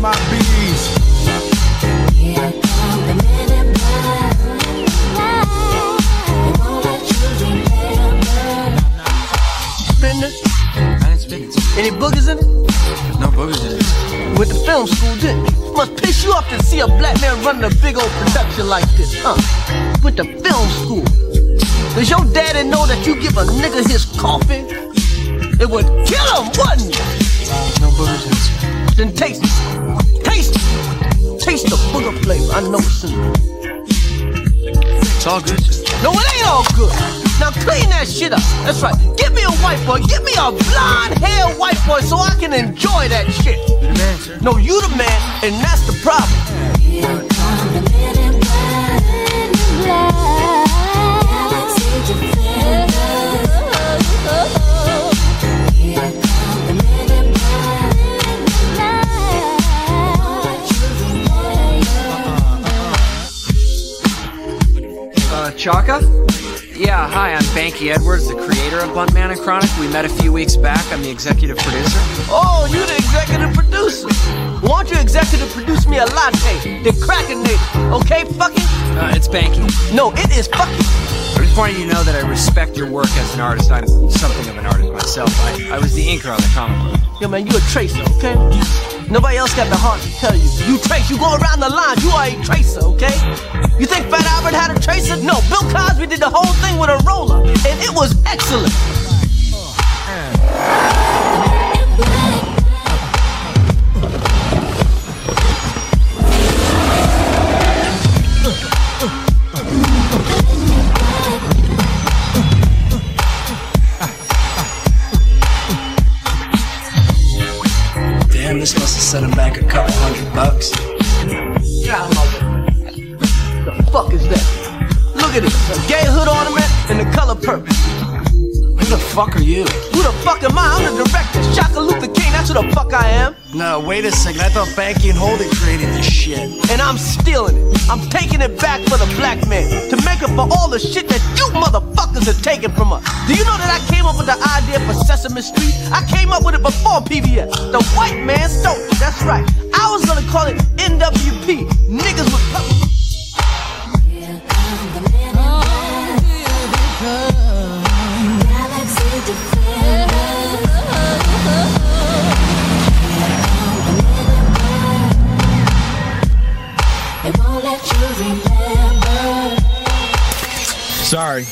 my bees. Any boogers in it? No boogers in it. With the film school, did? Must piss you off to see a black man running a big old production like this, huh? With the film school. Does your daddy know that you give a nigga his coffin? It would kill him, wouldn't it? No boogers in it. Then taste flavor. I know there. It's all good. No, it ain't all good. Now clean that shit up. That's right. Give me a white boy. Give me a blonde hair white boy so I can enjoy that shit. You the man. No, you the man, and that's the problem. Chaka? Yeah, hi, I'm Banky Edwards, the creator of Bluntman and Chronic. We met a few weeks back. I'm the executive producer. Oh, you're the executive producer. Why don't you executive produce me a latte? The crackinate, okay? Fucking? Uh, it's Banky. No, it is fucking. I just wanted you to know that I respect your work as an artist. I'm something of an artist myself. I, I was the inker on the comic book. Yo, man, you a tracer, okay? Nobody else got the heart to tell you. You trace, you go around the line, you are a tracer, okay? You think Fat Albert had a tracer? No, Bill Cosby this must have set him back a couple hundred bucks. Get out of. The fuck is that? Look at this, a gay hood ornament and the color purple. Who the fuck are you? Who the fuck am I? I'm the director, Chaka Luther King, that's who the fuck I am. No, wait a second. I thought Banky and Holden created this shit. and I'm stealing it. I'm taking it back for the black man to make up for all the shit that you motherfuckers are taking from us. Do you know that I came up with the idea for Sesame Street? I came up with it before PBS. The white man stole it. That's right. I was gonna call it NWP. Niggas with pu- It won't let you remember. Sorry.